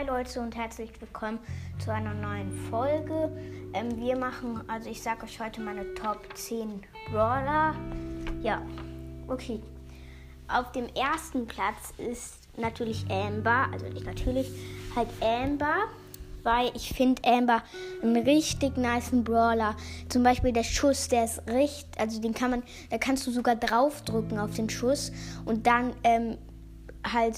Hi Leute und herzlich willkommen zu einer neuen Folge. Ähm, wir machen, also ich sage euch heute meine Top 10 Brawler. Ja, okay. Auf dem ersten Platz ist natürlich Amber, also nicht natürlich, halt Amber, weil ich finde Amber einen richtig nice Brawler. Zum Beispiel der Schuss, der ist richtig, also den kann man, da kannst du sogar draufdrücken auf den Schuss und dann ähm, halt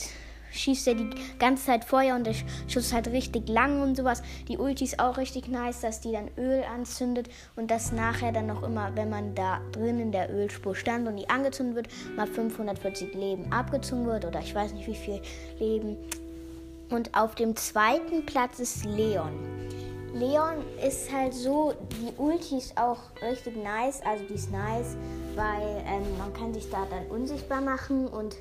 schießt er die ganze Zeit Feuer und der Schuss halt richtig lang und sowas. Die Ulti ist auch richtig nice, dass die dann Öl anzündet und das nachher dann noch immer, wenn man da drin in der Ölspur stand und die angezündet wird, mal 540 Leben abgezogen wird oder ich weiß nicht wie viel Leben. Und auf dem zweiten Platz ist Leon. Leon ist halt so, die Ulti ist auch richtig nice, also die ist nice, weil ähm, man kann sich da dann unsichtbar machen und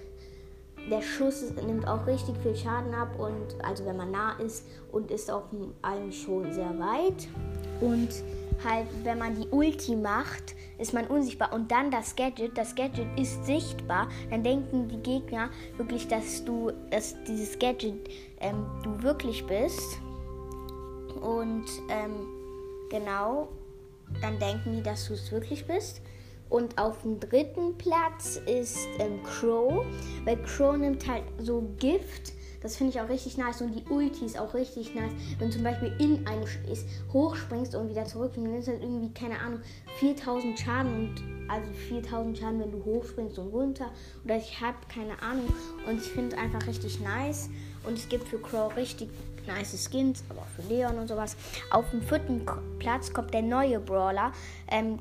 der Schuss nimmt auch richtig viel Schaden ab und also wenn man nah ist und ist auch eigentlich schon sehr weit. Und halt wenn man die Ulti macht, ist man unsichtbar. Und dann das Gadget, das Gadget ist sichtbar, dann denken die Gegner wirklich, dass du, dass dieses Gadget ähm, du wirklich bist. Und ähm, genau, dann denken die, dass du es wirklich bist. Und auf dem dritten Platz ist ähm, Crow, weil Crow nimmt halt so Gift. Das finde ich auch richtig nice. Und die Ulti ist auch richtig nice. Wenn du zum Beispiel in einen ist, hochspringst und wieder zurück, dann nimmst du halt irgendwie, keine Ahnung, 4000 Schaden. Und also 4000 Schaden, wenn du hochspringst und runter. Oder ich habe keine Ahnung. Und ich finde es einfach richtig nice. Und es gibt für Crow richtig nice Skins, aber auch für Leon und sowas. Auf dem vierten Platz kommt der neue Brawler. Ähm,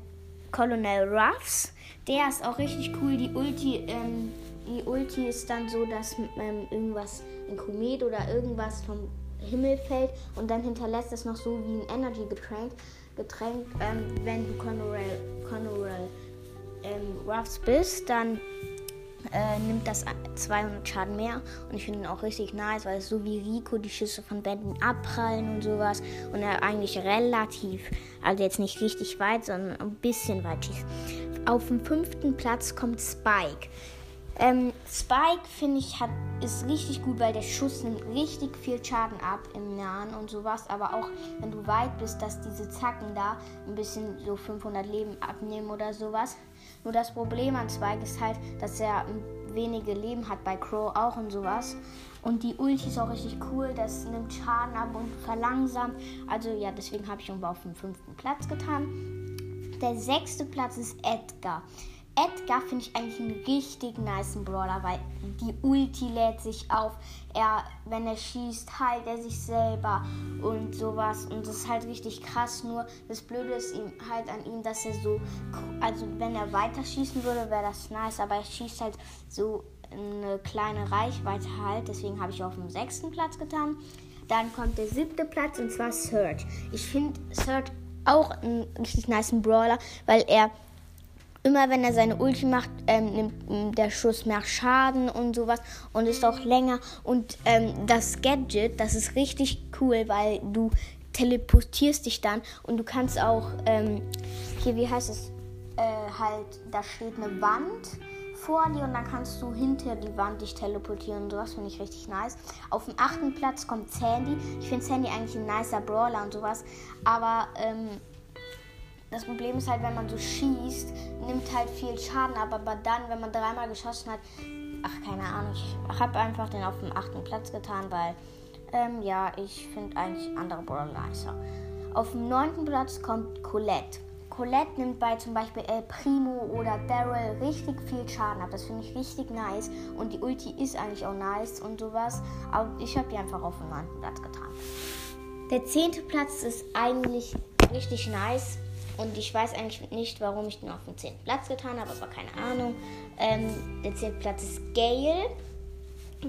Colonel Ruffs. Der ist auch richtig cool. Die Ulti, ähm, die Ulti ist dann so, dass ähm, irgendwas, ein Komet oder irgendwas vom Himmel fällt und dann hinterlässt es noch so wie ein Energy-Getränk. Getränk, ähm, wenn du Colonel, Colonel ähm, Ruffs bist, dann äh, nimmt das 200 Schaden mehr. Und ich finde ihn auch richtig nice, weil es so wie Rico die Schüsse von Wänden abprallen und sowas. Und er eigentlich relativ, also jetzt nicht richtig weit, sondern ein bisschen weit schießt. Auf dem fünften Platz kommt Spike. Ähm, Spike finde ich hat, ist richtig gut, weil der Schuss nimmt richtig viel Schaden ab im Nahen und sowas. Aber auch wenn du weit bist, dass diese Zacken da ein bisschen so 500 Leben abnehmen oder sowas. Nur das Problem an Spike ist halt, dass er wenige Leben hat, bei Crow auch und sowas. Und die Ulti ist auch richtig cool, das nimmt Schaden ab und verlangsamt. Also ja, deswegen habe ich ihn auf den fünften Platz getan. Der sechste Platz ist Edgar. Edgar finde ich eigentlich einen richtig nice Brawler, weil die Ulti lädt sich auf. Er, wenn er schießt, heilt er sich selber und sowas. Und das ist halt richtig krass. Nur das Blöde ist ihm halt an ihm, dass er so, also wenn er weiter schießen würde, wäre das nice. Aber er schießt halt so eine kleine Reichweite halt. Deswegen habe ich auf dem sechsten Platz getan. Dann kommt der siebte Platz und zwar Surge. Ich finde Surge auch einen richtig nice Brawler, weil er immer wenn er seine Ulti macht, ähm, nimmt der Schuss mehr Schaden und sowas und ist auch länger. Und ähm, das Gadget, das ist richtig cool, weil du teleportierst dich dann und du kannst auch, ähm, hier, wie heißt es, äh, halt, da steht eine Wand vor dir und dann kannst du hinter die Wand dich teleportieren und sowas finde ich richtig nice. Auf dem achten Platz kommt Sandy. Ich finde Sandy eigentlich ein nicer Brawler und sowas, aber ähm, das Problem ist halt, wenn man so schießt, nimmt halt viel Schaden ab, aber dann, wenn man dreimal geschossen hat, ach, keine Ahnung, ich habe einfach den auf dem achten Platz getan, weil, ähm, ja, ich finde eigentlich andere Brawler nicer. Auf dem neunten Platz kommt Colette. Colette nimmt bei zum Beispiel El Primo oder Daryl richtig viel Schaden ab. Das finde ich richtig nice. Und die Ulti ist eigentlich auch nice und sowas. Aber ich habe die einfach auf dem neunten Platz getan. Der zehnte Platz ist eigentlich richtig nice. Und ich weiß eigentlich nicht, warum ich den auf den 10. Platz getan habe, aber keine Ahnung. Ähm, der 10. Platz ist Gale.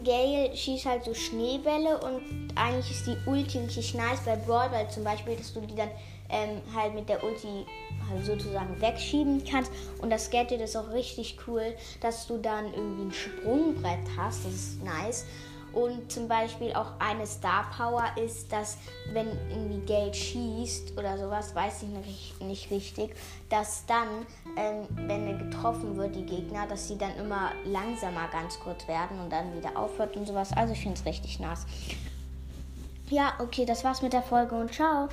Gale schießt halt so Schneebälle und eigentlich ist die Ulti richtig nice bei Brawl, weil zum Beispiel, dass du die dann ähm, halt mit der Ulti halt sozusagen wegschieben kannst. Und das Gadget ist auch richtig cool, dass du dann irgendwie ein Sprungbrett hast. Das ist nice. Und zum Beispiel auch eine Star Power ist, dass wenn irgendwie Geld schießt oder sowas, weiß ich nicht, richtig, dass dann, ähm, wenn er getroffen wird, die Gegner, dass sie dann immer langsamer ganz kurz werden und dann wieder aufhört und sowas. Also ich finde es richtig nass. Ja, okay, das war's mit der Folge und ciao.